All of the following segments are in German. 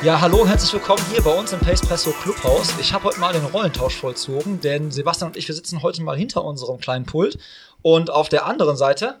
Ja, hallo und herzlich willkommen hier bei uns im Pacepresso Clubhaus. Ich habe heute mal den Rollentausch vollzogen, denn Sebastian und ich, wir sitzen heute mal hinter unserem kleinen Pult und auf der anderen Seite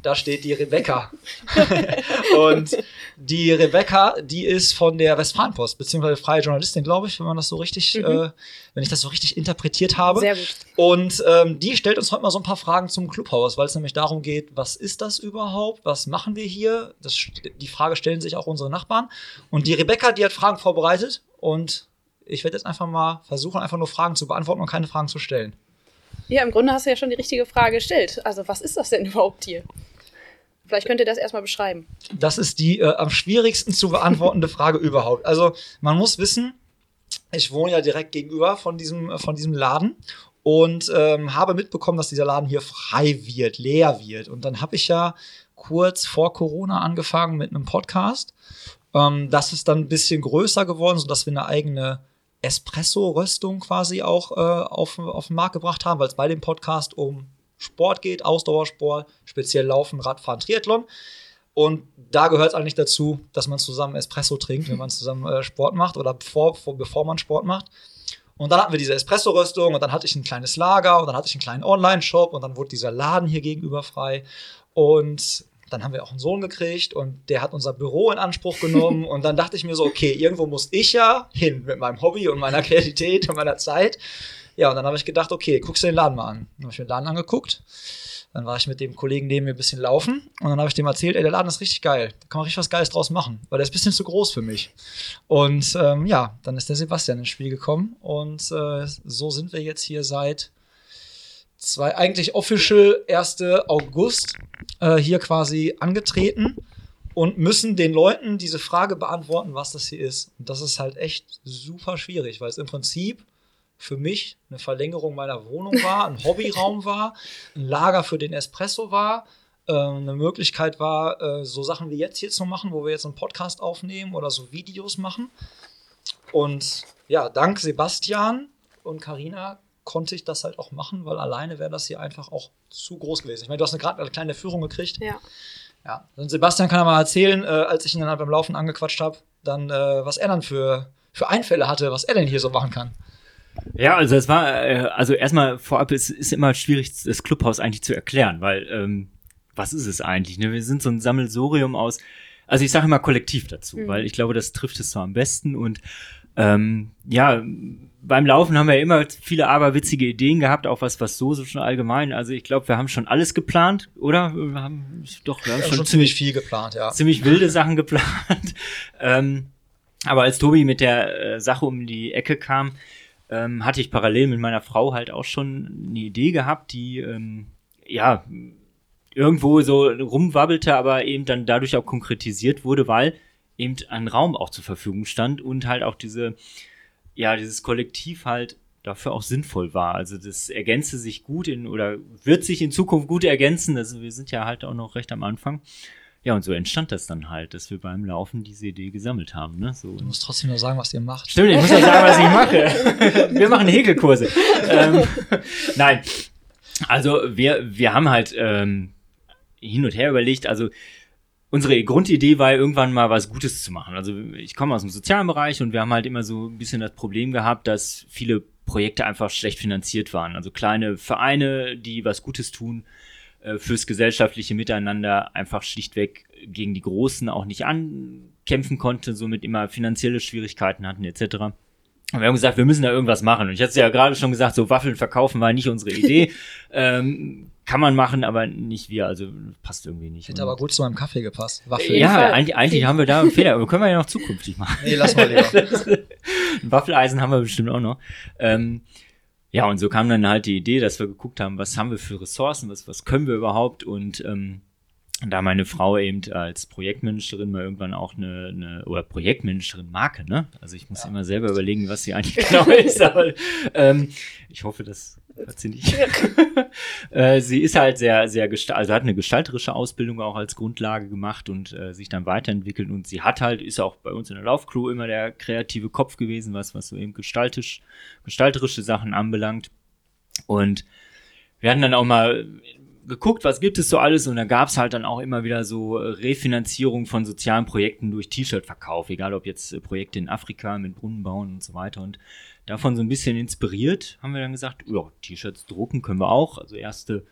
da steht die Rebecca. und die Rebecca, die ist von der Westfalenpost, beziehungsweise freie Journalistin, glaube ich, wenn man das so richtig, mhm. äh, wenn ich das so richtig interpretiert habe. Sehr gut. Und ähm, die stellt uns heute mal so ein paar Fragen zum Clubhaus, weil es nämlich darum geht, was ist das überhaupt? Was machen wir hier? Das, die Frage stellen sich auch unsere Nachbarn. Und die Rebecca, die hat Fragen vorbereitet und ich werde jetzt einfach mal versuchen, einfach nur Fragen zu beantworten und keine Fragen zu stellen. Ja, im Grunde hast du ja schon die richtige Frage gestellt. Also, was ist das denn überhaupt hier? Vielleicht könnt ihr das erstmal beschreiben. Das ist die äh, am schwierigsten zu beantwortende Frage überhaupt. Also, man muss wissen, ich wohne ja direkt gegenüber von diesem, äh, von diesem Laden und ähm, habe mitbekommen, dass dieser Laden hier frei wird, leer wird. Und dann habe ich ja kurz vor Corona angefangen mit einem Podcast. Ähm, das ist dann ein bisschen größer geworden, sodass wir eine eigene Espresso-Röstung quasi auch äh, auf, auf den Markt gebracht haben, weil es bei dem Podcast um Sport geht, Ausdauersport, speziell Laufen, Radfahren, Triathlon. Und da gehört es eigentlich dazu, dass man zusammen Espresso trinkt, wenn man zusammen äh, Sport macht oder bevor, bevor man Sport macht. Und dann hatten wir diese Espresso-Röstung und dann hatte ich ein kleines Lager und dann hatte ich einen kleinen Online-Shop und dann wurde dieser Laden hier gegenüber frei. Und dann haben wir auch einen Sohn gekriegt und der hat unser Büro in Anspruch genommen. und dann dachte ich mir so, okay, irgendwo muss ich ja hin mit meinem Hobby und meiner Kreativität und meiner Zeit. Ja, und dann habe ich gedacht, okay, guckst du den Laden mal an. Dann habe ich mir den Laden angeguckt. Dann war ich mit dem Kollegen neben mir ein bisschen laufen und dann habe ich dem erzählt, ey, der Laden ist richtig geil. Da kann man richtig was Geiles draus machen, weil der ist ein bisschen zu groß für mich. Und ähm, ja, dann ist der Sebastian ins Spiel gekommen und äh, so sind wir jetzt hier seit zwei, eigentlich official 1. August äh, hier quasi angetreten und müssen den Leuten diese Frage beantworten, was das hier ist. Und das ist halt echt super schwierig, weil es im Prinzip für mich eine Verlängerung meiner Wohnung war, ein Hobbyraum war, ein Lager für den Espresso war, äh, eine Möglichkeit war, äh, so Sachen wie jetzt hier zu machen, wo wir jetzt einen Podcast aufnehmen oder so Videos machen. Und ja, dank Sebastian und Karina konnte ich das halt auch machen, weil alleine wäre das hier einfach auch zu groß gewesen. Ich meine, du hast gerade eine kleine Führung gekriegt. Ja. Ja, und Sebastian kann ja mal erzählen, äh, als ich ihn dann halt beim Laufen angequatscht habe, dann, äh, was er dann für, für Einfälle hatte, was er denn hier so machen kann. Ja, also es war, äh, also erstmal vorab, es ist immer schwierig, das Clubhaus eigentlich zu erklären, weil ähm, was ist es eigentlich? Ne? Wir sind so ein Sammelsorium aus, also ich sage immer kollektiv dazu, mhm. weil ich glaube, das trifft es so am besten und ähm, ja, beim Laufen haben wir immer viele aberwitzige Ideen gehabt, auch was, was so, so schon allgemein. Also ich glaube, wir haben schon alles geplant, oder? Wir haben doch, wir haben schon, schon, ziemlich viel geplant, ja. Ziemlich wilde Sachen geplant. ähm, aber als Tobi mit der äh, Sache um die Ecke kam, ähm, hatte ich parallel mit meiner Frau halt auch schon eine Idee gehabt, die ähm, ja irgendwo so rumwabbelte, aber eben dann dadurch auch konkretisiert wurde, weil eben ein Raum auch zur Verfügung stand und halt auch diese, ja, dieses Kollektiv halt dafür auch sinnvoll war. Also das ergänzte sich gut in oder wird sich in Zukunft gut ergänzen. Also wir sind ja halt auch noch recht am Anfang. Ja, und so entstand das dann halt, dass wir beim Laufen diese Idee gesammelt haben. Ne? So, du musst trotzdem nur sagen, was ihr macht. Stimmt, ich muss ja sagen, was ich mache. wir machen Häkelkurse. ähm, nein, also wir, wir haben halt ähm, hin und her überlegt, also unsere Grundidee war irgendwann mal was Gutes zu machen. Also ich komme aus dem sozialen Bereich und wir haben halt immer so ein bisschen das Problem gehabt, dass viele Projekte einfach schlecht finanziert waren. Also kleine Vereine, die was Gutes tun, äh, fürs gesellschaftliche Miteinander einfach schlichtweg gegen die Großen auch nicht ankämpfen konnte, somit immer finanzielle Schwierigkeiten hatten etc. Und wir haben gesagt, wir müssen da irgendwas machen. Und ich hatte ja gerade schon gesagt, so Waffeln verkaufen war nicht unsere Idee. ähm, kann man machen, aber nicht wir. Also passt irgendwie nicht. Hätte aber gut zu meinem Kaffee gepasst. Waffeln. Ja, eigentlich, eigentlich haben wir da einen Fehler, aber können wir ja noch zukünftig machen. Nee, lass mal lieber. Ein Waffeleisen haben wir bestimmt auch noch. Ähm, ja, und so kam dann halt die Idee, dass wir geguckt haben, was haben wir für Ressourcen, was, was können wir überhaupt und ähm, da meine Frau eben als Projektmanagerin mal irgendwann auch eine, eine oder Projektmanagerin Marke, ne? Also ich muss immer selber überlegen, was sie eigentlich genau ist, aber ähm, ich hoffe, das hat sie nicht. äh, sie ist halt sehr, sehr gesta also hat eine gestalterische Ausbildung auch als Grundlage gemacht und äh, sich dann weiterentwickelt und sie hat halt, ist auch bei uns in der Laufcrew immer der kreative Kopf gewesen, was, was so eben gestaltisch, gestalterische Sachen anbelangt. Und wir hatten dann auch mal geguckt, was gibt es so alles? Und da gab es halt dann auch immer wieder so Refinanzierung von sozialen Projekten durch T-Shirt-Verkauf, egal ob jetzt äh, Projekte in Afrika mit Brunnen bauen und so weiter. Und davon so ein bisschen inspiriert haben wir dann gesagt, ja, T-Shirts drucken können wir auch, also erste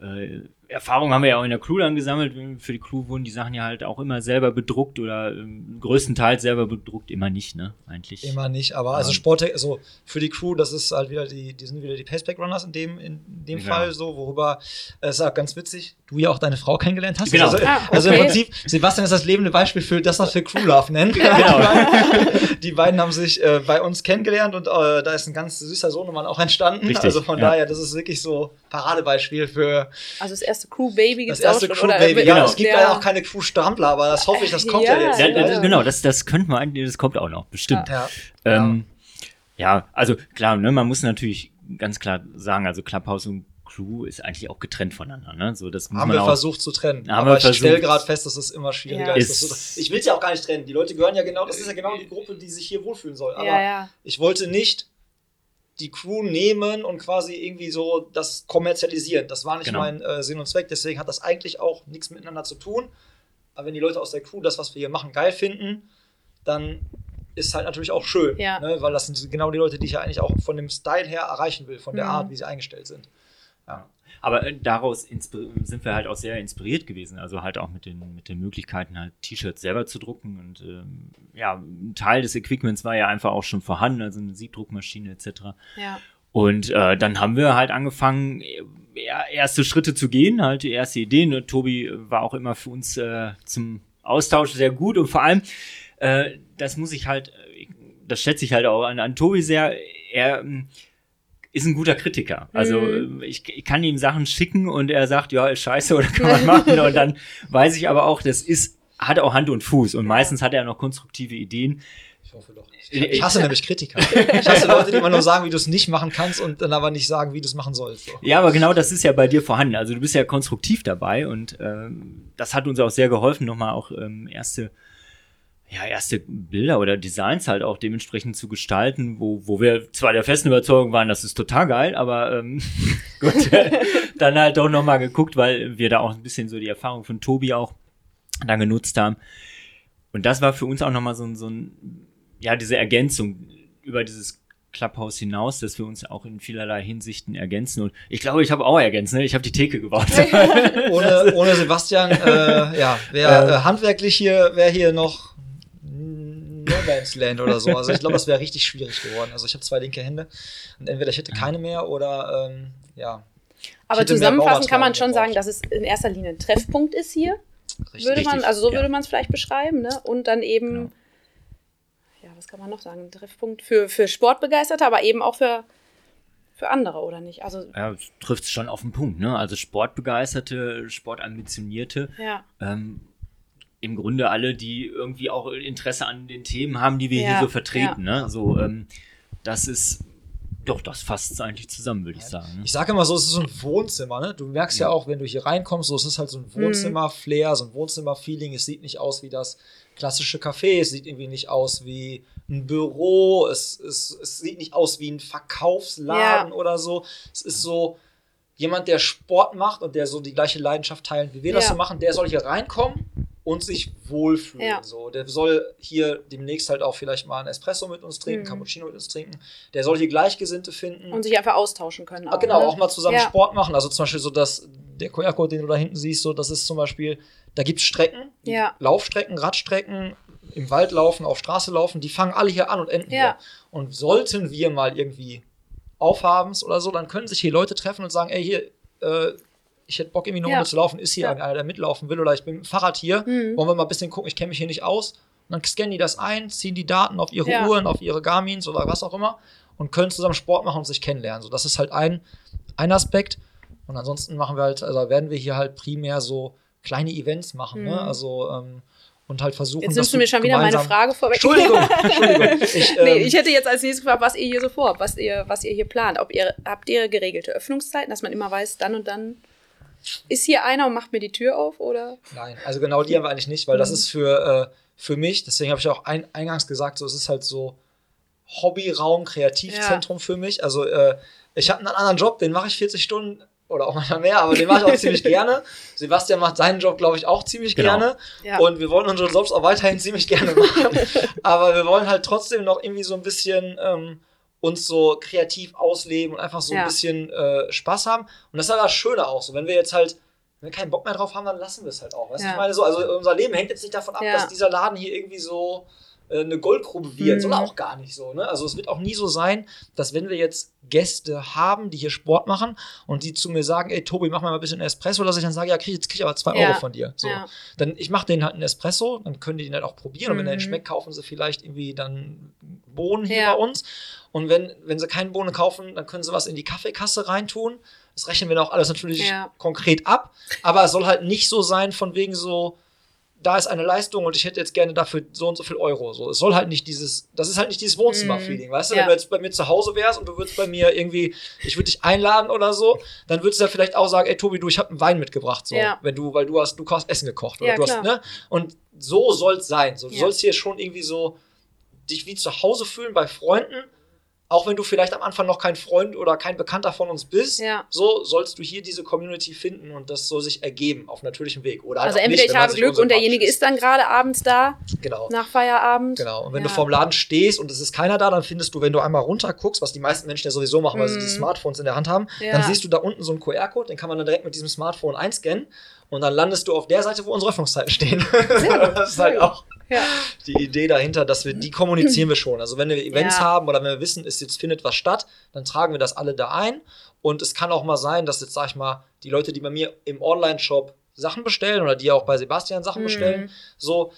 äh, Erfahrung haben wir ja auch in der Crew dann gesammelt. Für die Crew wurden die Sachen ja halt auch immer selber bedruckt oder ähm, größtenteils selber bedruckt, immer nicht, ne? Eigentlich. Immer nicht, aber also Sport, also für die Crew, das ist halt wieder die, die sind wieder die Paceback Runners in dem, in dem Genau. Fall so, worüber es ist auch ganz witzig, du ja auch deine Frau kennengelernt hast. Genau. Also, Ah, also im okay. Prinzip, Sebastian ist das lebende Beispiel für das, was wir Crew Love nennen. Genau. Die, beiden, die beiden haben sich äh, bei uns kennengelernt und äh, da ist ein ganz süßer Sohnemann auch entstanden. Richtig, also von ja. daher, das ist wirklich so Paradebeispiel für Also das erste Crew-Baby das gibt's auch erste schon, Crew oder? Baby. Genau. Ja, es gibt leider auch keine Crew Strampler, aber das hoffe ich, das kommt ja, Ja, jetzt. Ja, Ja, das- Genau, das, das könnte man eigentlich, das kommt auch noch, bestimmt. Ja. Ähm, ja, also klar, ne, man muss natürlich ganz klar sagen, also Clubhouse und Crew ist eigentlich auch getrennt voneinander. Ne? So, das Haben man wir auch, versucht zu trennen. Haben aber wir ich versucht. stelle gerade fest, dass es immer schwieriger Ja. ist. Ist- so, ich will es ja auch gar nicht trennen. Die Leute gehören ja genau, das ist ja genau die Gruppe, die sich hier wohlfühlen soll. Aber Ja, ja. ich wollte nicht die Crew nehmen und quasi irgendwie so das kommerzialisieren. Das war nicht Genau. mein äh, Sinn und Zweck. Deswegen hat das eigentlich auch nichts miteinander zu tun. Aber wenn die Leute aus der Crew das, was wir hier machen, geil finden, dann ist halt natürlich auch schön. Ja. Ne? Weil das sind genau die Leute, die ich ja eigentlich auch von dem Style her erreichen will, von der Mhm. Art, wie sie eingestellt sind. Aber äh, daraus sind wir halt auch sehr inspiriert gewesen. Also halt auch mit den, mit den Möglichkeiten, halt T-Shirts selber zu drucken. Und ähm, ja, ein Teil des Equipments war ja einfach auch schon vorhanden, also eine Siebdruckmaschine etc. Ja. Und äh, dann haben wir halt angefangen, erste Schritte zu gehen, halt die erste Ideen. Und Tobi war auch immer für uns äh, zum Austausch sehr gut und vor allem, äh, das muss ich halt, äh, das schätze ich halt auch an, an Tobi sehr, er ähm, ist ein guter Kritiker. Also Mhm. äh, ich, ich kann ihm Sachen schicken und er sagt, ja, ist scheiße oder kann man machen. und dann weiß ich aber auch, das ist, hat auch Hand und Fuß und meistens hat er noch konstruktive Ideen. Ich hoffe doch. Ich hasse nämlich Kritiker. Ich hasse Leute, die immer nur sagen, wie du es nicht machen kannst und dann aber nicht sagen, wie du es machen sollst. So. Ja, aber genau das ist ja bei dir vorhanden. Also du bist ja konstruktiv dabei und ähm, das hat uns auch sehr geholfen, nochmal auch ähm, erste, ja, erste Bilder oder Designs halt auch dementsprechend zu gestalten, wo, wo wir zwar der festen Überzeugung waren, das ist total geil, aber ähm, gut, dann halt doch nochmal geguckt, weil wir da auch ein bisschen so die Erfahrung von Tobi auch dann genutzt haben. Und das war für uns auch nochmal so ein, so ein, ja, diese Ergänzung über dieses Clubhouse hinaus, dass wir uns auch in vielerlei Hinsichten ergänzen. Und ich glaube, ich habe auch ergänzt, ne? Ich habe die Theke gebaut. Ohne, ohne Sebastian, äh, ja, wäre äh, handwerklich hier, wäre hier noch Land oder so. Also ich glaube, das wäre richtig schwierig geworden. Also ich habe zwei linke Hände und entweder ich hätte keine mehr oder ähm, ja. Aber zusammenfassend kann man schon sagen, dass es in erster Linie ein Treffpunkt ist hier. Richtig. Würde man, also so ja. würde man es vielleicht beschreiben, ne? Und dann eben, Genau. ja, was kann man noch sagen? Ein Treffpunkt für, für Sportbegeisterte, aber eben auch für, für andere, oder nicht? Also, ja, trifft es schon auf den Punkt, ne? Also Sportbegeisterte, Sportambitionierte, ja. ähm, im Grunde alle, die irgendwie auch Interesse an den Themen haben, die wir Ja, hier so vertreten, ne? So, ähm, das ist, doch, das fasst eigentlich zusammen, würde ich sagen. Ne? Ich sage immer so, es ist so ein Wohnzimmer, ne? Du merkst ja, auch, wenn du hier reinkommst, so es ist halt so ein Wohnzimmer-Flair, so ein Wohnzimmer-Feeling. Es sieht nicht aus wie das klassische Café, es sieht irgendwie nicht aus wie ein Büro, es, es, es sieht nicht aus wie ein Verkaufsladen Ja. oder so. Es ist so jemand, der Sport macht und der so die gleiche Leidenschaft teilt, wie wir das Ja. so machen, der soll hier reinkommen und sich wohlfühlen. Ja. So. Der soll hier demnächst halt auch vielleicht mal einen Espresso mit uns trinken, Mhm. Cappuccino mit uns trinken. Der soll hier Gleichgesinnte finden. Und sich einfach austauschen können. Ah, genau, ne? auch mal zusammen Ja. Sport machen. Also zum Beispiel so, dass der Koyako, den du da hinten siehst, so, das ist zum Beispiel, da gibt es Strecken, Ja. Laufstrecken, Radstrecken, im Wald laufen, auf Straße laufen, die fangen alle hier an und enden hier. Und sollten wir mal irgendwie aufhabens oder so, dann können sich hier Leute treffen und sagen, ey, hier, äh, ich hätte Bock, irgendwie eine Ja. Runde zu laufen, ist hier Ja. einer, der mitlaufen will, oder ich bin mit dem Fahrrad hier, Mhm. wollen wir mal ein bisschen gucken, ich kenne mich hier nicht aus. Und dann scannen die das ein, ziehen die Daten auf ihre Ja. Uhren, auf ihre Garmins oder was auch immer und können zusammen Sport machen und sich kennenlernen. So, das ist halt ein, ein Aspekt. Und ansonsten machen wir halt, also werden wir hier halt primär so kleine Events machen, ne? Also ähm, und halt versuchen. Jetzt nimmst du mir schon wieder meine Frage vorweg. Entschuldigung, Entschuldigung. Ich, ähm, nee, ich hätte jetzt als nächstes gefragt, was ihr hier so vorhabt, was ihr, was ihr hier plant. Ob ihr, habt ihr geregelte Öffnungszeiten, dass man immer weiß, dann und dann ist hier einer und macht mir die Tür auf oder? Nein, also genau die haben wir eigentlich nicht, weil Mhm. das ist für, äh, für mich, deswegen habe ich auch ein, eingangs gesagt, so, es ist halt so Hobbyraum, Kreativzentrum für mich. Also äh, ich habe einen anderen Job, den mache ich 40 Stunden oder auch manchmal mehr, aber den mache ich auch ziemlich gerne. Sebastian macht seinen Job, glaube ich, auch ziemlich Genau. gerne. Ja. Und wir wollen unsere Jobs auch weiterhin ziemlich gerne machen. aber wir wollen halt trotzdem noch irgendwie so ein bisschen ähm, uns so kreativ ausleben und einfach so Ja. ein bisschen äh, Spaß haben. Und das ist halt das Schöne auch so. Wenn wir jetzt halt, wenn wir keinen Bock mehr drauf haben, dann lassen wir es halt auch. Weißt du, Ja. ich meine so, also unser Leben hängt jetzt nicht davon ab, Ja. dass dieser Laden hier irgendwie so eine Goldgrube wird. Mhm. Soll auch gar nicht so. Ne? Also es wird auch nie so sein, dass wenn wir jetzt Gäste haben, die hier Sport machen und die zu mir sagen, ey Tobi, mach mal ein bisschen Espresso, dass ich dann sage, ja, krieg, jetzt krieg ich aber zwei Ja. Euro von dir. So. Ja. Dann ich mache denen halt einen Espresso, dann können die den halt auch probieren. Und wenn der Mhm. schmeckt, kaufen sie vielleicht irgendwie dann Bohnen hier Ja. bei uns. Und wenn, wenn sie keine Bohnen kaufen, dann können sie was in die Kaffeekasse reintun. Das rechnen wir dann auch alles natürlich konkret ab. Aber es soll halt nicht so sein, von wegen so, da ist eine Leistung und ich hätte jetzt gerne dafür so und so viel Euro. So, es soll halt nicht dieses, das ist halt nicht dieses Wohnzimmer-Feeling, weißt du? Ja. Wenn du jetzt bei mir zu Hause wärst und du würdest bei mir irgendwie, ich würde dich einladen oder so, dann würdest du ja vielleicht auch sagen, ey Tobi, du, ich habe einen Wein mitgebracht, so, Ja. wenn du, weil du hast, du hast Essen gekocht oder Ja, du hast, klar. ne? Und so soll es sein. So, du Ja. sollst hier schon irgendwie so dich wie zu Hause fühlen bei Freunden. Auch wenn du vielleicht am Anfang noch kein Freund oder kein Bekannter von uns bist, Ja. so sollst du hier diese Community finden und das soll sich ergeben auf natürlichem Weg. Oder halt Also entweder nicht, ich habe Glück und derjenige ist dann gerade abends da, Genau. nach Feierabend. Genau. Und wenn Ja. du vorm Laden stehst und es ist keiner da, dann findest du, wenn du einmal runterguckst, was die meisten Menschen ja sowieso machen, weil sie Mhm. die Smartphones in der Hand haben, Ja. dann siehst du da unten so einen QR-Code, den kann man dann direkt mit diesem Smartphone einscannen und dann landest du auf der Seite, wo unsere Öffnungszeiten stehen. das ist halt auch Ja. die Idee dahinter, dass wir die kommunizieren wir schon. Also wenn wir Events Ja. haben oder wenn wir wissen, es jetzt findet was statt, dann tragen wir das alle da ein. Und es kann auch mal sein, dass jetzt, sag ich mal, die Leute, die bei mir im Online-Shop Sachen bestellen oder die auch bei Sebastian Sachen Mhm. bestellen, so,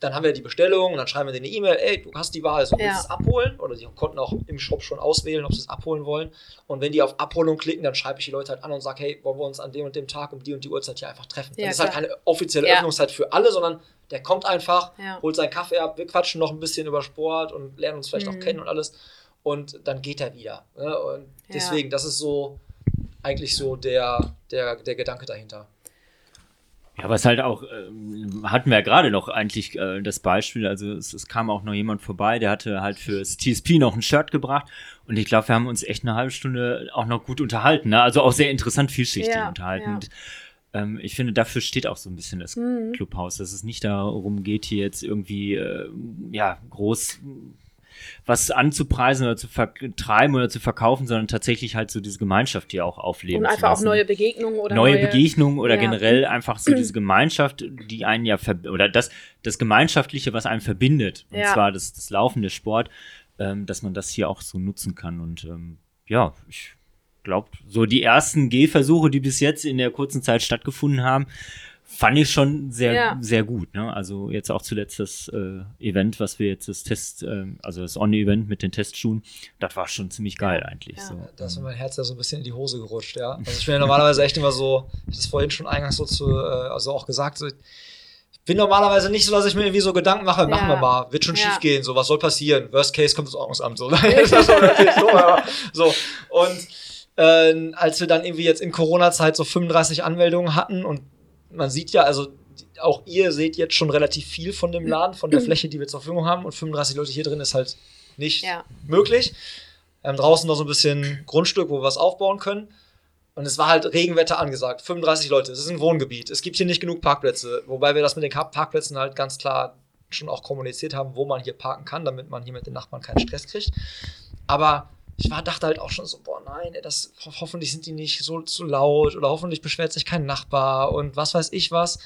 dann haben wir die Bestellung und dann schreiben wir denen eine E-Mail, ey, du hast die Wahl, so willst Ja. du es abholen? Oder die konnten auch im Shop schon auswählen, ob sie es abholen wollen. Und wenn die auf Abholung klicken, dann schreibe ich die Leute halt an und sage, hey, wollen wir uns an dem und dem Tag um die und die Uhrzeit hier einfach treffen. Ja, das ist halt keine offizielle Ja. Öffnungszeit für alle, sondern der kommt einfach, Ja. holt seinen Kaffee ab, wir quatschen noch ein bisschen über Sport und lernen uns vielleicht Mhm. auch kennen und alles. Und dann geht er wieder. Ne? Und Ja. deswegen, das ist so eigentlich so der, der, der Gedanke dahinter. Ja, was halt auch, ähm, hatten wir ja gerade noch eigentlich äh, das Beispiel, also es, es kam auch noch jemand vorbei, der hatte halt fürs TSP noch ein Shirt gebracht und ich glaube, wir haben uns echt eine halbe Stunde auch noch gut unterhalten, ne? also auch sehr interessant vielschichtig Ja, unterhalten. ja. Und, ähm, ich finde, dafür steht auch so ein bisschen das Mhm. Clubhaus, dass es nicht darum geht, hier jetzt irgendwie, äh, ja, groß was anzupreisen oder zu vertreiben oder zu verkaufen, sondern tatsächlich halt so diese Gemeinschaft hier auch aufleben Und einfach auch neue Begegnungen oder neue, Begegnungen oder Ja. generell einfach so diese Gemeinschaft, die einen ja oder das, das Gemeinschaftliche, was einen verbindet, und Ja. zwar das, das laufende Sport, ähm, dass man das hier auch so nutzen kann. Und ähm, ja, ich glaube, so die ersten Gehversuche, die bis jetzt in der kurzen Zeit stattgefunden haben, fand ich schon sehr, Ja. sehr gut. Ne? Also jetzt auch zuletzt das äh, Event, was wir jetzt das Test, ähm, also das On-Event mit den Testschuhen, das war schon ziemlich geil eigentlich. Ja. So. Da ist mir mein Herz ja so ein bisschen in die Hose gerutscht, ja. Also ich bin ja normalerweise echt immer so, ich das vorhin schon eingangs so zu, äh, also auch gesagt, so, ich bin normalerweise nicht so, dass ich mir irgendwie so Gedanken mache, machen Ja. wir mal, wird schon Ja. schief gehen, so, was soll passieren? Worst Case kommt das Ordnungsamt, so. so, so. Und äh, als wir dann irgendwie jetzt in Corona-Zeit so 35 Anmeldungen hatten und man sieht ja, also auch ihr seht jetzt schon relativ viel von dem Laden, von der Fläche, die wir zur Verfügung haben und 35 Leute hier drin ist halt nicht Ja. möglich. Wir haben draußen noch so ein bisschen Grundstück, wo wir was aufbauen können. Und es war halt Regenwetter angesagt. 35 Leute. Es ist ein Wohngebiet. Es gibt hier nicht genug Parkplätze. Wobei wir das mit den Parkplätzen halt ganz klar schon auch kommuniziert haben, wo man hier parken kann, damit man hier mit den Nachbarn keinen Stress kriegt. Aber ich war, dachte halt auch schon so, boah, nein, ey, das, ho hoffentlich sind die nicht so zu laut oder hoffentlich beschwert sich kein Nachbar und was weiß ich was.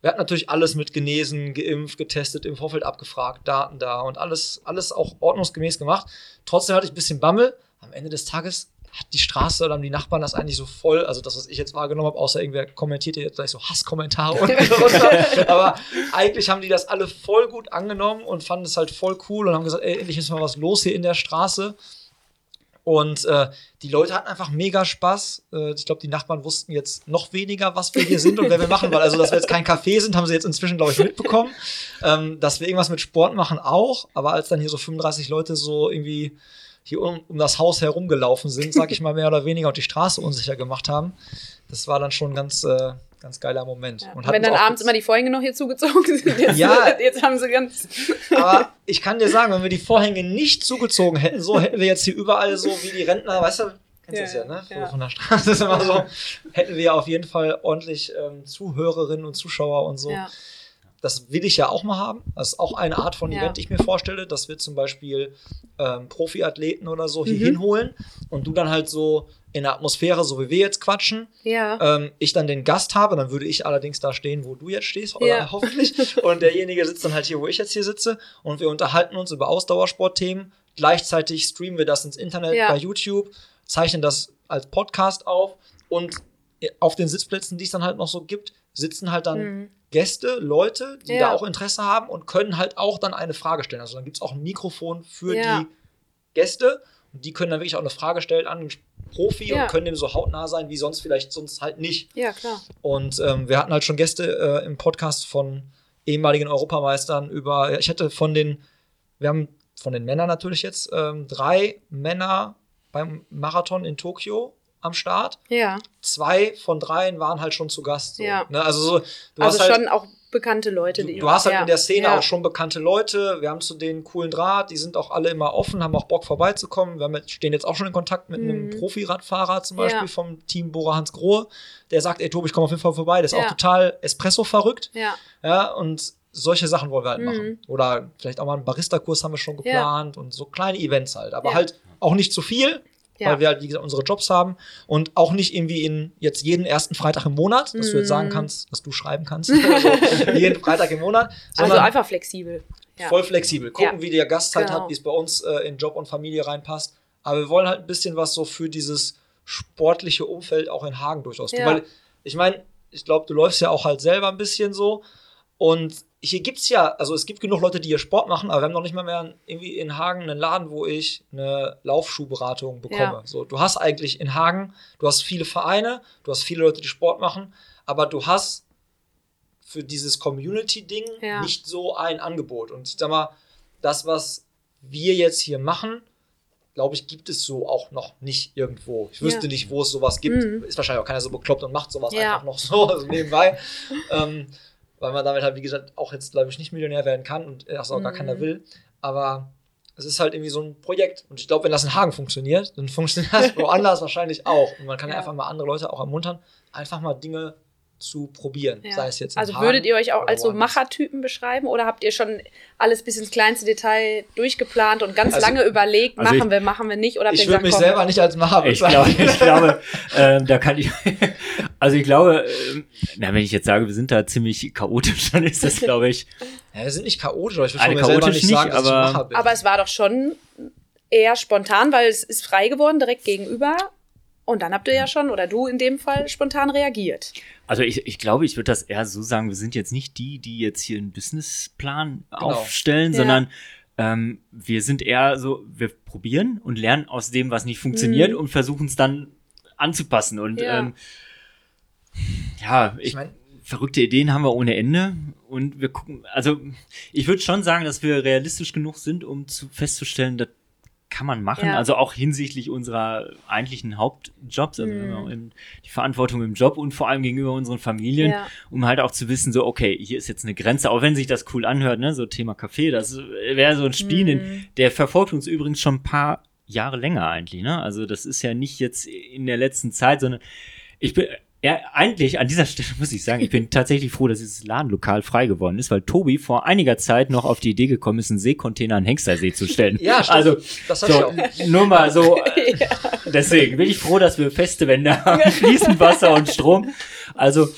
Wir hatten natürlich alles mit genesen, geimpft, getestet, im Vorfeld abgefragt, Daten da und alles, alles auch ordnungsgemäß gemacht. Trotzdem hatte ich ein bisschen Bammel. Am Ende des Tages hat die Straße oder haben die Nachbarn das eigentlich so voll, also das, was ich jetzt wahrgenommen habe, außer irgendwer kommentiert jetzt gleich so Hasskommentare unten drunter. Aber eigentlich haben die das alle voll gut angenommen und fanden es halt voll cool und haben gesagt, ey, endlich ist mal was los hier in der Straße. Und äh, die Leute hatten einfach mega Spaß. Äh, ich glaube, die Nachbarn wussten jetzt noch weniger, was wir hier sind und wer wir machen, weil also, dass wir jetzt kein Café sind, haben sie jetzt inzwischen, glaube ich, mitbekommen. Ähm, dass wir irgendwas mit Sport machen auch. Aber als dann hier so 35 Leute so irgendwie hier um, um das Haus herumgelaufen sind, sag ich mal mehr oder weniger, und die Straße unsicher gemacht haben, das war dann schon ganz, äh, ganz geiler Moment. Ja. Und wenn dann abends immer die Vorhänge noch hier zugezogen sind. Jetzt, Ja. jetzt haben sie ganz. Aber ich kann dir sagen, wenn wir die Vorhänge nicht zugezogen hätten, so hätten wir jetzt hier überall so wie die Rentner, weißt du, kennst du das Ja, ja, ne? So ja. Von der Straße ist immer so, hätten wir auf jeden Fall ordentlich ähm, Zuhörerinnen und Zuschauer und so. Ja. Das will ich ja auch mal haben. Das ist auch eine Art von Ja. Event, die ich mir vorstelle, dass wir zum Beispiel ähm, Profiathleten oder so hier Mhm. hinholen und du dann halt so in der Atmosphäre, so wie wir jetzt quatschen, Ja. ähm, ich dann den Gast habe, dann würde ich allerdings da stehen, wo du jetzt stehst, oder Ja. hoffentlich. Und derjenige sitzt dann halt hier, wo ich jetzt hier sitze. Und wir unterhalten uns über Ausdauersportthemen. Gleichzeitig streamen wir das ins Internet Ja. bei YouTube, zeichnen das als Podcast auf. Und auf den Sitzplätzen, die es dann halt noch so gibt, sitzen halt dann Mhm. Gäste, Leute, die Ja. da auch Interesse haben und können halt auch dann eine Frage stellen. Also dann gibt es auch ein Mikrofon für Ja. die Gäste. Und die können dann wirklich auch eine Frage stellen an einen Profi Ja. und können dem so hautnah sein, wie sonst vielleicht sonst halt nicht. ja, klar. Und ähm, wir hatten halt schon Gäste äh, im Podcast von ehemaligen Europameistern über, ich hatte von den, wir haben von den Männern natürlich jetzt ähm, drei Männer beim Marathon in Tokio am Start. Ja. Zwei von dreien waren halt schon zu Gast. So, Ja. ne? Also so, du also hast halt, schon auch bekannte Leute, Du, die. du hast halt ja. in der Szene ja. auch schon bekannte Leute. Wir haben zu denen coolen Draht. Die sind auch alle immer offen, haben auch Bock vorbeizukommen. Wir jetzt, stehen jetzt auch schon in Kontakt mit einem Mhm. Profiradfahrer zum Ja. Beispiel vom Team Bora Hans Grohe. Der sagt, ey Tobi, ich komme auf jeden Fall vorbei. Der ist Ja. auch total Espresso verrückt. Ja. Ja, und solche Sachen wollen wir halt Mhm. machen. Oder vielleicht auch mal einen Barista-Kurs haben wir schon geplant und so kleine Events halt. Aber Ja. halt auch nicht zu viel, Ja. weil wir halt, wie gesagt, unsere Jobs haben und auch nicht irgendwie in jetzt jeden ersten Freitag im Monat, dass du jetzt sagen Mhm. kannst, dass du schreiben kannst. also jeden Freitag im Monat. Also einfach flexibel. Ja. voll flexibel. Gucken, Ja. wie der Gast Zeit Genau. hat, wie es bei uns äh, in Job und Familie reinpasst. Aber wir wollen halt ein bisschen was so für dieses sportliche Umfeld auch in Hagen durchaus tun. Weil ich meine, ich glaube, du läufst ja auch halt selber ein bisschen so. Und hier gibt es ja, also es gibt genug Leute, die hier Sport machen, aber wir haben noch nicht mal mehr irgendwie in Hagen einen Laden, wo ich eine Laufschuhberatung bekomme. Ja. So, du hast eigentlich in Hagen, du hast viele Vereine, du hast viele Leute, die Sport machen, aber du hast für dieses Community-Ding Ja. nicht so ein Angebot. Und ich sag mal, das, was wir jetzt hier machen, glaube ich, gibt es so auch noch nicht irgendwo. Ich wüsste Ja. nicht, wo es sowas gibt. Mhm. Ist wahrscheinlich auch keiner so bekloppt und macht sowas Ja. einfach noch so, also nebenbei. ähm, weil man damit halt, wie gesagt, auch jetzt, glaube ich, nicht Millionär werden kann und das auch gar Mhm. keiner will. Aber es ist halt irgendwie so ein Projekt. Und ich glaube, wenn das in Hagen funktioniert, dann funktioniert das woanders wahrscheinlich auch. Und man kann ja. Ja. einfach mal andere Leute auch ermuntern, einfach mal Dinge zu probieren. Ja. Sei es jetzt Also würdet ihr euch auch als so. Machertypen beschreiben oder habt ihr schon alles bis ins kleinste Detail durchgeplant und ganz Also- lange überlegt, Also machen ich- wir, machen wir nicht? Oder Ich würde mich komm, selber nicht als Macher Ich bezeichnen. glaube, ich glaube ähm, da kann ich, also ich glaube, ähm, na, wenn ich jetzt sage, wir sind da ziemlich chaotisch, dann ist das, glaube ich, Ja, wir sind nicht chaotisch, aber ich würde von mir selber chaotisch nicht sagen, nicht, dass ich aber- Macher bin. Aber es war doch schon eher spontan, weil es ist frei geworden, direkt gegenüber. Und dann habt ihr ja schon, oder du in dem Fall, spontan reagiert. also ich, ich glaube, ich würde das eher so sagen, wir sind jetzt nicht die, die jetzt hier einen Businessplan Genau. aufstellen, Ja. sondern ähm, wir sind eher so, wir probieren und lernen aus dem, was nicht funktioniert Mhm. und versuchen es dann anzupassen. Und Ja. ähm, ja, ich, Ich mein- verrückte Ideen haben wir ohne Ende und wir gucken, also ich würde schon sagen, dass wir realistisch genug sind, um zu festzustellen, das kann man machen, Ja. also auch hinsichtlich unserer eigentlichen Hauptjobs, also Mhm. die Verantwortung im Job und vor allem gegenüber unseren Familien, Ja. um halt auch zu wissen, so, okay, hier ist jetzt eine Grenze, auch wenn sich das cool anhört, ne, so Thema Kaffee, das wäre so ein Spiel, Mhm. der verfolgt uns übrigens schon ein paar Jahre länger eigentlich, ne, also das ist ja nicht jetzt in der letzten Zeit, sondern ich bin, ja, eigentlich an dieser Stelle muss ich sagen, ich bin tatsächlich froh, dass dieses Ladenlokal frei geworden ist, weil Tobi vor einiger Zeit noch auf die Idee gekommen ist, einen Seekontainer an Hengstersee zu stellen. Ja, stimmt. Also, Das hab ich so, auch. nur mal so, äh, deswegen bin ich froh, dass wir feste Wände haben, fließend Wasser und Strom. Also,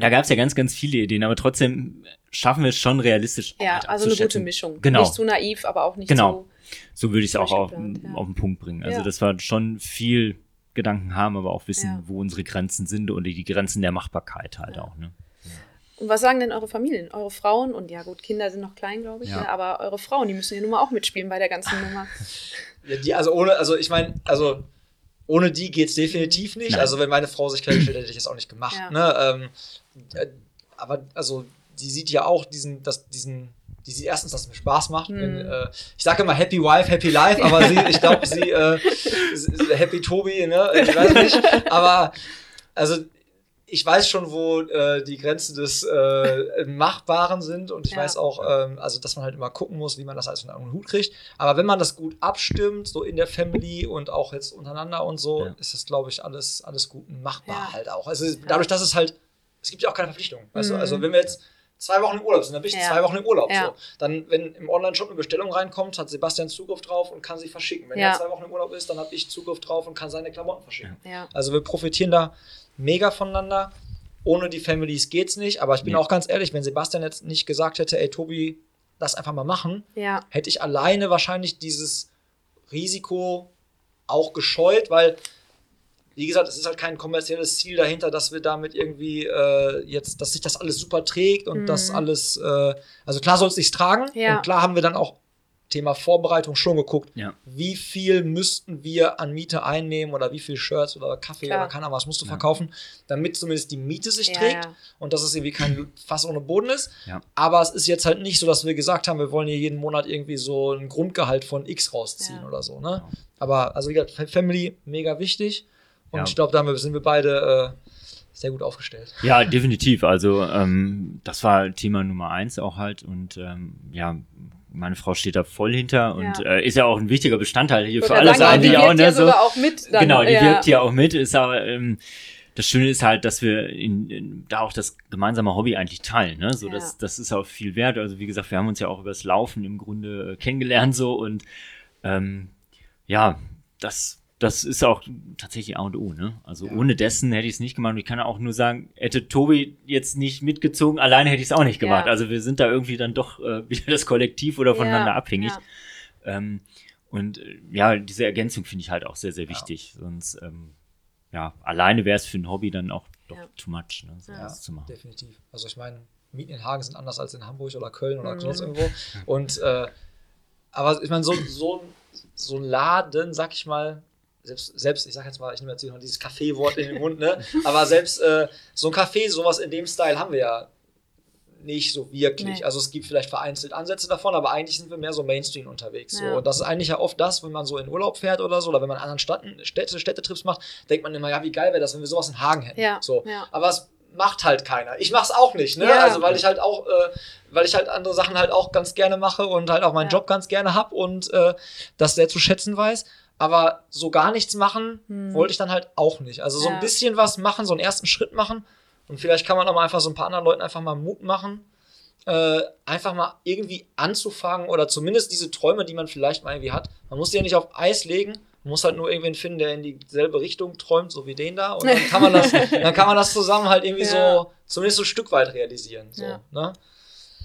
da gab es ja ganz, ganz viele Ideen, aber trotzdem schaffen wir es schon realistisch. Ja, Arbeit also eine gute. Mischung. Genau. Nicht zu naiv, aber auch nicht Genau. zu. So würde ich es auch auf, ja. auf den Punkt bringen. Also, Ja. dass wir schon viel Gedanken haben, aber auch wissen, Ja. wo unsere Grenzen sind und die Grenzen der Machbarkeit halt auch. Ne? Und was sagen denn eure Familien, eure Frauen? Und ja, gut, Kinder sind noch klein, glaube ich, Ja. ne? aber eure Frauen, die müssen ja nun mal auch mitspielen bei der ganzen Nummer. Ja, die, also ohne, also ich meine, also ohne die geht's definitiv nicht. Nein. Also wenn meine Frau sich hätte, hätte ich das auch nicht gemacht. Ja. Ne? Ähm, äh, aber also die sieht ja auch diesen, das, diesen, die sieht erstens, dass es mir Spaß macht. Mhm. Wenn, äh, ich sage immer Happy Wife, Happy Life, aber sie, ich glaube, sie äh, Happy Tobi, ne? Ich weiß nicht. Aber also ich weiß schon, wo äh, die Grenzen des äh, Machbaren sind und ich Ja. weiß auch, ähm, also dass man halt immer gucken muss, wie man das alles unter einen Hut kriegt. Aber wenn man das gut abstimmt, so in der Family und auch jetzt untereinander und so, Ja. ist das, glaube ich, alles, alles gut machbar Ja. halt auch. Also dadurch, dass es halt, es gibt ja auch keine Verpflichtung. Weißt du? Mhm. Also wenn wir jetzt zwei Wochen im Urlaub sind, dann bin ich Ja. zwei Wochen im Urlaub. Ja. So. Dann, wenn im Online-Shop eine Bestellung reinkommt, hat Sebastian Zugriff drauf und kann sie verschicken. Wenn Ja. er zwei Wochen im Urlaub ist, dann habe ich Zugriff drauf und kann seine Klamotten verschicken. Ja. Also wir profitieren da mega voneinander. Ohne die Families geht's nicht. Aber ich bin auch ganz ehrlich, wenn Sebastian jetzt nicht gesagt hätte, ey Tobi, lass einfach mal machen, Ja. hätte ich alleine wahrscheinlich dieses Risiko auch gescheut, weil, wie gesagt, es ist halt kein kommerzielles Ziel dahinter, dass wir damit irgendwie äh, jetzt, dass sich das alles super trägt und Mhm. das alles, äh, also klar soll es sich tragen Ja. und klar haben wir dann auch Thema Vorbereitung schon geguckt, Ja. wie viel müssten wir an Miete einnehmen oder wie viel Shirts oder Kaffee Klar. oder keine Ahnung was musst du Ja. verkaufen, damit zumindest die Miete sich Ja, trägt ja. und dass es irgendwie kein Fass ohne Boden ist. Ja. Aber es ist jetzt halt nicht so, dass wir gesagt haben, wir wollen hier jeden Monat irgendwie so ein Grundgehalt von X rausziehen Ja. oder so. Ne? Aber also wie gesagt, Fa- Family mega wichtig und Ja. ich glaube, da haben wir- sind wir beide äh, sehr gut aufgestellt. Ja, definitiv. Also ähm, das war Thema Nummer eins auch halt und ähm, ja, meine Frau steht da voll hinter und Ja. äh, ist ja auch ein wichtiger Bestandteil hier Ich für alles eigentlich wirkt auch. Ne, so. sogar auch mit. Dann, genau, die ja. wirkt hier auch mit, ist aber ähm, das Schöne ist halt, dass wir in, in, da auch das gemeinsame Hobby eigentlich teilen. Ne? So, Ja. das, das ist auch viel wert. Also wie gesagt, wir haben uns ja auch übers Laufen im Grunde äh, kennengelernt so und ähm, ja, das, das ist auch tatsächlich A und O. Ne? Also Ja. ohne dessen hätte ich es nicht gemacht. Und ich kann auch nur sagen, hätte Tobi jetzt nicht mitgezogen, alleine hätte ich es auch nicht gemacht. Ja. Also wir sind da irgendwie dann doch äh, wieder das Kollektiv oder voneinander Ja, abhängig. ja. Ähm, und äh, ja, diese Ergänzung finde ich halt auch sehr, sehr wichtig. Sonst, ähm, ja, alleine wäre es für ein Hobby dann auch doch Ja. too much, ne, so Ja. was zu machen. Definitiv. Also ich meine, Mieten in Hagen sind anders als in Hamburg oder Köln oder Mhm. sonst irgendwo. Und äh, aber ich meine, so, so, so ein Laden, sag ich mal, selbst, selbst ich sag jetzt mal, ich nehme jetzt hier noch dieses Kaffeewort in den Mund, ne? Aber selbst äh, so ein Café, sowas in dem Style haben wir ja nicht so wirklich. Nee. Also es gibt vielleicht vereinzelt Ansätze davon, aber eigentlich sind wir mehr so Mainstream unterwegs. So. Ja. Und das ist eigentlich ja oft das, wenn man so in Urlaub fährt oder so, oder wenn man anderen Städten, Städte, Städtetrips macht, denkt man immer, ja, wie geil wäre das, wenn wir sowas in Hagen hätten. Ja, So. ja. Aber es macht halt keiner. Ich mach's auch nicht, ne? Ja. Also weil ich halt auch, äh, weil ich halt andere Sachen halt auch ganz gerne mache und halt auch meinen. Job ganz gerne hab und äh, das sehr zu schätzen weiß. Aber so gar nichts machen Hm. wollte ich dann halt auch nicht. Also so Ja. ein bisschen was machen, so einen ersten Schritt machen und vielleicht kann man auch mal einfach so ein paar anderen Leuten einfach mal Mut machen, äh, einfach mal irgendwie anzufangen oder zumindest diese Träume, die man vielleicht mal irgendwie hat. Man muss die ja nicht auf Eis legen. Man muss halt nur irgendwen finden, der in dieselbe Richtung träumt, so wie den da. Und dann kann man das, dann kann man das zusammen halt irgendwie Ja. so, zumindest so ein Stück weit realisieren. So, Ja. ne?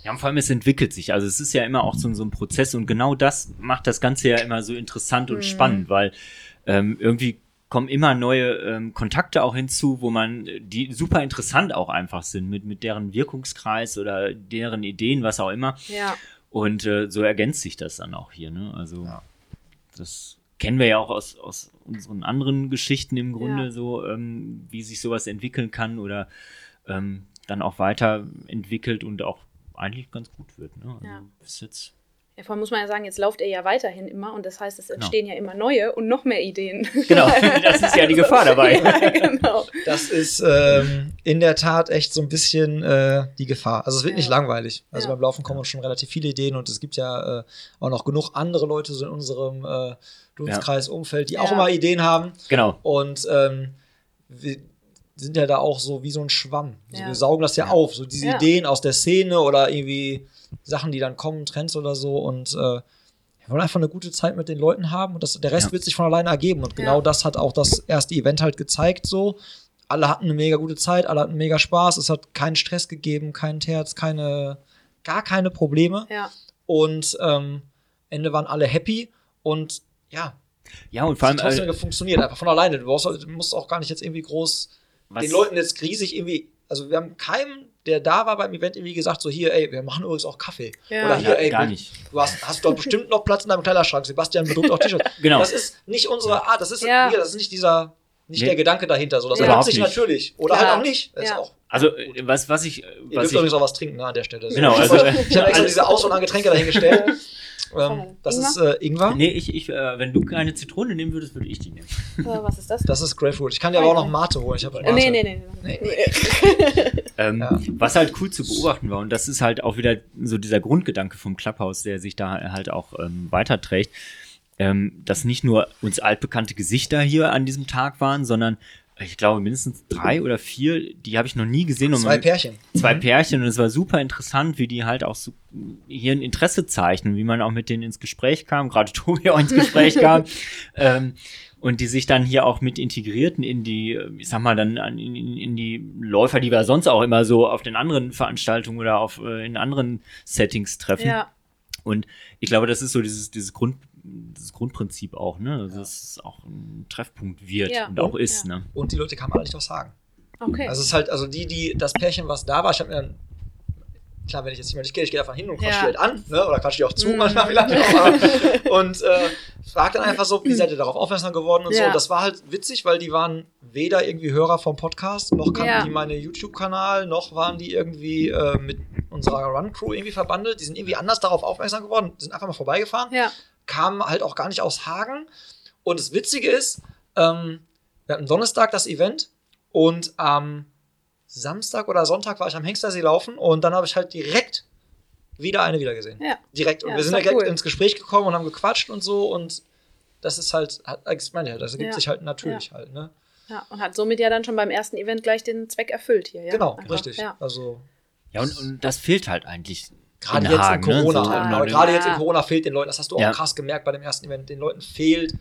Ja, und vor allem es entwickelt sich. Also es ist ja immer auch so, so ein Prozess und genau das macht das Ganze ja immer so interessant und Mhm. spannend, weil ähm, irgendwie kommen immer neue ähm, Kontakte auch hinzu, wo man, äh, die super interessant auch einfach sind, mit, mit deren Wirkungskreis oder deren Ideen, was auch immer. Ja, Und äh, so ergänzt sich das dann auch hier. Ne? Also Ja. das kennen wir ja auch aus, aus unseren anderen Geschichten im Grunde Ja. so, ähm, wie sich sowas entwickeln kann oder ähm, dann auch weiterentwickelt und auch eigentlich ganz gut wird. Ne? Also Ja. bis jetzt. Ja, vor allem muss man ja sagen, jetzt lauft er ja weiterhin immer und das heißt, es Genau. entstehen ja immer neue und noch mehr Ideen. Genau, das ist ja die Gefahr dabei. ja, genau. Das ist ähm, in der Tat echt so ein bisschen äh, die Gefahr. Also es wird Ja. nicht langweilig. Also Ja. beim Laufen kommen schon relativ viele Ideen und es gibt ja äh, auch noch genug andere Leute so in unserem äh, Dunstkreis, Umfeld, die auch immer Ideen haben. Genau. Und ähm, wir sind ja da auch so wie so ein Schwamm. Ja. Wir saugen das ja, Ja. auf, so diese Ja. Ideen aus der Szene oder irgendwie Sachen, die dann kommen, Trends oder so. Und äh, wir wollen einfach eine gute Zeit mit den Leuten haben und das, der Rest Ja. wird sich von alleine ergeben. Und genau Ja. das hat auch das erste Event halt gezeigt so. Alle hatten eine mega gute Zeit, alle hatten mega Spaß. Es hat keinen Stress gegeben, keinen Terz, keine, gar keine Probleme. Ja, Und ähm, Ende waren alle happy und ja, Ja, und vor es allem, hat trotzdem äh, funktioniert, einfach von alleine. Du, brauchst, du musst auch gar nicht jetzt irgendwie groß was, den Leuten jetzt riesig irgendwie, also wir haben keinem der da war beim Event, irgendwie gesagt, so hier, ey, wir machen übrigens auch Kaffee. Ja. Oder hier, Ja, ey, gar nicht. du hast, hast doch bestimmt noch Platz in deinem Kleiderschrank. Sebastian bedruckt auch T-Shirts. Genau. Das ist nicht unsere Art, das ist, Ja. hier, das ist nicht dieser, nicht Nee. der Gedanke dahinter. So, das Ja. ergibt sich nicht. natürlich. Oder Klar. halt auch nicht. Das ist Ja. auch, Also, äh, was, was ich. äh, ihr Was dürft ich übrigens auch was trinken ne, an der Stelle. Genau, also, ich habe extra diese Auswahl an Getränke dahingestellt. ähm, das Ingwer? ist äh, Ingwer. nee, ich, ich, äh, wenn du keine Zitrone nehmen würdest, würde ich die nehmen. Was ist das? Das ist Grapefruit. Ich kann dir aber auch noch Mate holen. Ich habe Äh, nee, nee, nee. nee. Ähm, Ja. Was halt cool zu beobachten war, und das ist halt auch wieder so dieser Grundgedanke vom Clubhouse, der sich da halt auch ähm, weiterträgt, ähm, dass nicht nur uns altbekannte Gesichter hier an diesem Tag waren, sondern ich glaube mindestens drei oder vier, die habe ich noch nie gesehen. Und Zwei Pärchen. zwei Pärchen und es war super interessant, wie die halt auch so hier ein Interesse zeichnen, wie man auch mit denen ins Gespräch kam, gerade Tobi auch ins Gespräch kam ähm, und die sich dann hier auch mit integrierten in die, äh, ich sag mal dann an- in, in in die Läufer, die wir sonst auch immer so auf den anderen Veranstaltungen oder auf äh, in anderen Settings treffen. Ja, Und ich glaube, das ist so dieses dieses Grund dieses Grundprinzip auch, ne, dass es auch ein Treffpunkt wird Ja. und auch ist, ja. ne. Und die Leute kamen alle nicht was sagen. okay. Also es ist halt, also die, die, das Pärchen, was da war, ich habe mir dann, klar, wenn ich jetzt nicht mehr nicht gehe, ich gehe einfach hin und quatsch Ja. die halt an, ne? oder quatsch die auch zu Mhm. manchmal vielleicht auch, aber, und äh, frag dann einfach so, wie seid ihr darauf aufmerksam geworden und so. Ja. Und das war halt witzig, weil die waren weder irgendwie Hörer vom Podcast, noch kannten Ja. die meinen YouTube-Kanal, noch waren die irgendwie äh, mit unserer Run-Crew irgendwie verbandelt. Die sind irgendwie anders darauf aufmerksam geworden, sind einfach mal vorbeigefahren ja, kamen halt auch gar nicht aus Hagen. Und das Witzige ist, ähm, wir hatten Donnerstag das Event und am Samstag oder Sonntag war ich am Hengstersee laufen und dann habe ich halt direkt wieder eine wiedergesehen. ja. Direkt. Und Ja, wir sind direkt cool. ins Gespräch gekommen und haben gequatscht und so und das ist halt, ich meine, ja, das ergibt Ja. sich halt natürlich halt, ne? Ja, und hat somit ja dann schon beim ersten Event gleich den Zweck erfüllt hier. Ja? Genau, Einfach, richtig. Ja. Also Ja, und, und das fehlt halt eigentlich. Gerade jetzt Hagen, in Corona ne? so, halt. genau. Aber gerade Ja. jetzt in Corona fehlt den Leuten, das hast du auch Ja. krass gemerkt bei dem ersten Event, den Leuten fehlt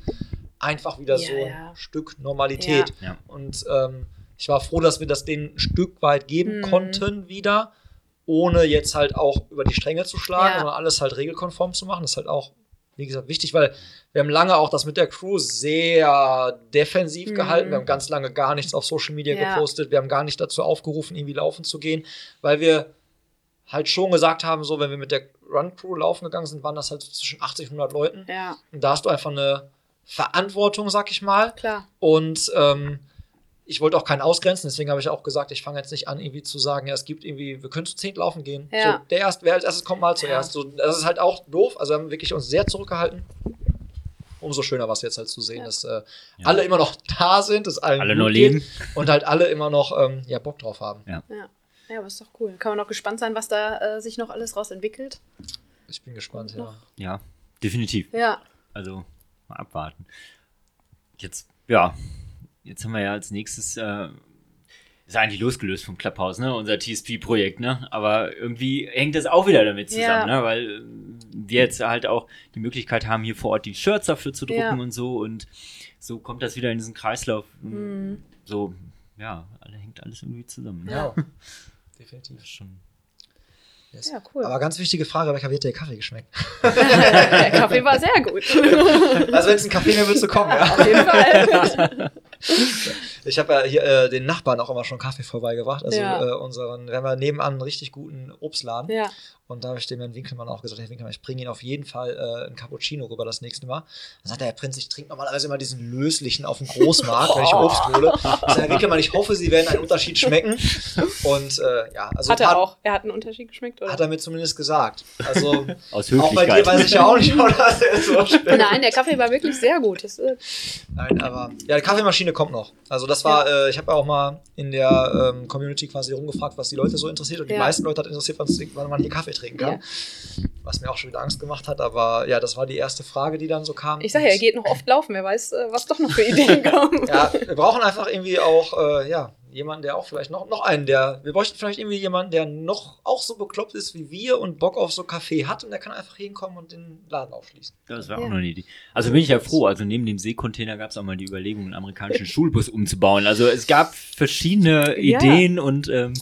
einfach wieder Ja, so ein ja. Stück Normalität. Ja. Und ähm, ich war froh, dass wir das denen ein Stück weit geben Mhm. konnten wieder, ohne jetzt halt auch über die Stränge zu schlagen, Ja. sondern alles halt regelkonform zu machen. Das ist halt auch, wie gesagt, wichtig, weil wir haben lange auch das mit der Crew sehr defensiv Mhm. gehalten. Wir haben ganz lange gar nichts auf Social Media Ja. gepostet. Wir haben gar nicht dazu aufgerufen, irgendwie laufen zu gehen, weil wir halt schon gesagt haben, so, wenn wir mit der Run Crew laufen gegangen sind, waren das halt zwischen 80 und 100 Leuten. ja, Und da hast du einfach eine Verantwortung, sag ich mal. klar. Und ähm, ich wollte auch keinen ausgrenzen, deswegen habe ich auch gesagt, ich fange jetzt nicht an, irgendwie zu sagen, ja, es gibt irgendwie, wir können zu zehnt laufen gehen. Ja. So, der erst, wer als erstes kommt, mal zuerst. So, das ist halt auch doof. Also wir haben wirklich uns sehr zurückgehalten. Umso schöner war es jetzt halt zu sehen, Ja. dass äh, alle immer noch da sind, dass allen Alle geht leben. und halt alle immer noch ähm, ja, Bock drauf haben. Ja. Ja, aber ist doch cool. Kann man noch gespannt sein, was da äh, sich noch alles raus entwickelt. Ich bin gespannt, ja. Ja, definitiv. Ja, Also mal abwarten. Jetzt, ja, jetzt haben wir ja als nächstes, äh, ist eigentlich losgelöst vom Clubhouse, ne? Unser TSP-Projekt, ne? Aber irgendwie hängt das auch wieder damit zusammen, Ja. ne? Weil äh, wir jetzt halt auch die Möglichkeit haben, hier vor Ort die Shirts dafür zu drucken Ja. und so und so kommt das wieder in diesen Kreislauf. Mhm. So, ja, alle hängt alles irgendwie zusammen. Ne? Ja, definitiv. Ist schon. Yes. ja, cool. Aber ganz wichtige Frage, welcher wird der Kaffee geschmeckt? Der Kaffee war sehr gut. Also wenn es einen Kaffee mehr willst du kommen, ja. Auf jeden Fall. Ich habe ja hier äh, den Nachbarn auch immer schon Kaffee vorbeigebracht. Also Ja. äh, unseren, wir haben ja nebenan einen richtig guten Obstladen. Ja, Und da habe ich dem Herrn Winkelmann auch gesagt, Herr Winkelmann, ich bringe Ihnen auf jeden Fall äh, einen Cappuccino rüber das nächste Mal. Dann sagt er, Herr Prinz, ich trinke normalerweise immer diesen löslichen auf dem Großmarkt, wenn ich Obst hole. Ich sage, Herr Winkelmann, ich hoffe, Sie werden einen Unterschied schmecken. Und äh, ja, also hat er hat, auch. Er hat einen Unterschied geschmeckt, oder? hat er mir zumindest gesagt. Also Aus auch bei dir Höflichkeit. weiß ich ja auch nicht, ob das jetzt so schmeckt. Nein, der Kaffee war wirklich sehr gut. Das, äh, Nein, aber ja, die Kaffeemaschine kommt noch. Also das war, äh, ich habe ja auch mal in der ähm, Community quasi rumgefragt, was die Leute so interessiert. Und die Ja. meisten Leute hat interessiert, wann man hier Kaffee trinken kann. Was mir auch schon wieder Angst gemacht hat. Aber ja, das war die erste Frage, die dann so kam. ich sage ja, er geht noch oft laufen. Wer weiß, äh, was doch noch für Ideen kommen. Ja, wir brauchen einfach irgendwie auch, äh, ja, jemanden, der auch vielleicht noch, noch einen, der, wir bräuchten vielleicht irgendwie jemanden, der noch auch so bekloppt ist wie wir und Bock auf so Kaffee hat und der kann einfach hinkommen und den Laden aufschließen. Das war Ja. auch noch eine Idee. Also bin ich ja froh. Also neben dem Seekontainer gab es auch mal die Überlegung, einen amerikanischen Schulbus umzubauen. Also es gab verschiedene Ja. Ideen und ähm,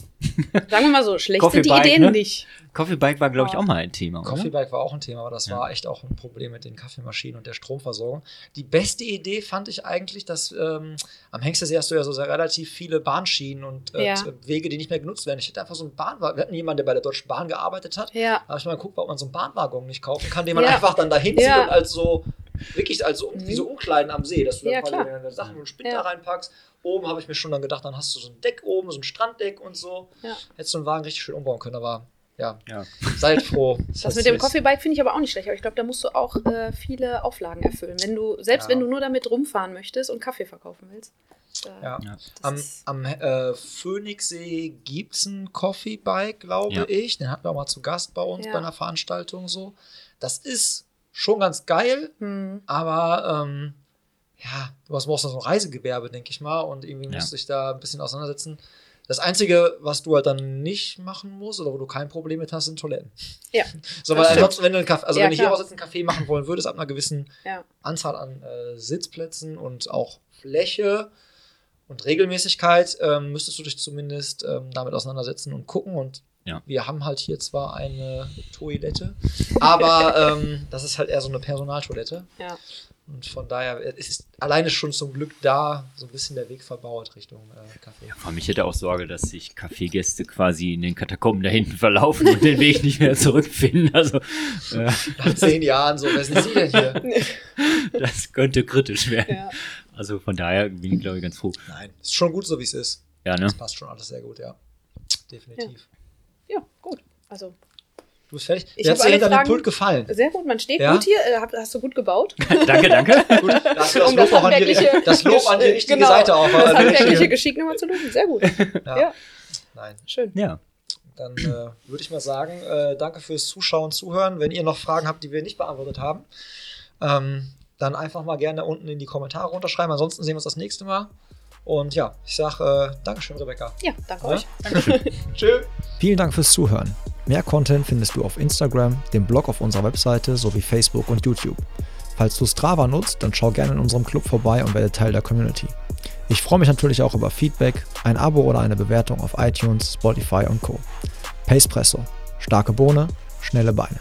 Sagen wir mal so, schlecht Coffee sind die Bike, Ideen ne? nicht. Coffee Bike war, glaube ich, auch mal ein Thema. Oder? Coffee Bike war auch ein Thema, aber das Ja. war echt auch ein Problem mit den Kaffeemaschinen und der Stromversorgung. Die beste Idee fand ich eigentlich, dass ähm, am Hengstesee hast du ja so sehr relativ viele Bahnschienen und äh, Ja. Wege, die nicht mehr genutzt werden. Ich hätte einfach so einen Bahnwagen. Wir hatten jemanden, der bei der Deutschen Bahn gearbeitet hat. Ja. Da habe ich mal geguckt, ob man so einen Bahnwaggon nicht kaufen kann, den man Ja. einfach dann dahin zieht Ja. und als so, wirklich als so, Mhm. wie so Umkleiden am See, dass du dann Ja, quasi klar. deine Sachen und Spind Ja. da reinpackst. Oben habe ich mir schon dann gedacht, dann hast du so ein Deck oben, so ein Stranddeck und so. Ja. Hättest du einen Wagen richtig schön umbauen können, aber ja, Ja. seid froh. Das mit dem Coffee Bike finde ich aber auch nicht schlecht, aber ich glaube, da musst du auch äh, viele Auflagen erfüllen. Wenn du, selbst Ja. wenn du nur damit rumfahren möchtest und Kaffee verkaufen willst. Äh, Ja. Ja. das Am, am äh, Phoenixsee gibt es einen Coffee Bike, glaube Ja. ich. Den hatten wir auch mal zu Gast bei uns Ja. bei einer Veranstaltung so. Das ist schon ganz geil, Hm. aber ähm, ja, du hast brauchst noch so ein Reisegewerbe, denke ich mal, und irgendwie Ja. musst du dich da ein bisschen auseinandersetzen. Das Einzige, was du halt dann nicht machen musst oder wo du kein Problem mit hast, sind Toiletten. Ja. So, weil ansonsten, wenn du einen Kaffee, also Ja, wenn du hier aus jetzt einen Kaffee machen wollen würdest, ab einer gewissen Ja. Anzahl an äh, Sitzplätzen und auch Fläche und Regelmäßigkeit ähm, müsstest du dich zumindest ähm, damit auseinandersetzen und gucken. Und Ja. wir haben halt hier zwar eine Toilette, aber ähm, das ist halt eher so eine Personaltoilette. Ja. Und von daher es ist alleine schon zum Glück da so ein bisschen der Weg verbaut Richtung äh, Kaffee. Vor allem, ich hätte auch Sorge, dass sich Kaffeegäste quasi in den Katakomben da hinten verlaufen und den Weg nicht mehr zurückfinden. Also, äh, Nach zehn Jahren so, wer sind Sie denn hier? das könnte kritisch werden. Ja. Also von daher bin ich, glaube ich, ganz froh. Nein, ist schon gut so, wie es ist. Ja, ne? Das passt schon alles sehr gut, ja. Definitiv. ja, gut. Also Du bist fertig? Ich hab hat's hinter dem Pult gefallen. sehr gut, man steht Ja? gut hier. Äh, hab- hast du gut gebaut? danke, danke. Gut, da hast du das Um Lob, auch an die, das Lob an die richtige genau, Seite auch. Das an die handwerkliche richtige- Geschick nochmal zu loben. Sehr gut. Ja. Ja. Nein, Schön. Ja. dann äh, würde ich mal sagen, äh, danke fürs Zuschauen, Zuhören. Wenn ihr noch Fragen habt, die wir nicht beantwortet haben, ähm, dann einfach mal gerne unten in die Kommentare runterschreiben. Ansonsten sehen wir uns das nächste Mal. Und ja, ich sage äh, Dankeschön, Rebecca. Ja, danke Ja? euch. Tschüss. Vielen Dank fürs Zuhören. Mehr Content findest du auf Instagram, dem Blog auf unserer Webseite sowie Facebook und YouTube. Falls du Strava nutzt, dann schau gerne in unserem Club vorbei und werde Teil der Community. Ich freue mich natürlich auch über Feedback, ein Abo oder eine Bewertung auf iTunes, Spotify und Co. Pacepresso. Starke Bohne, schnelle Beine.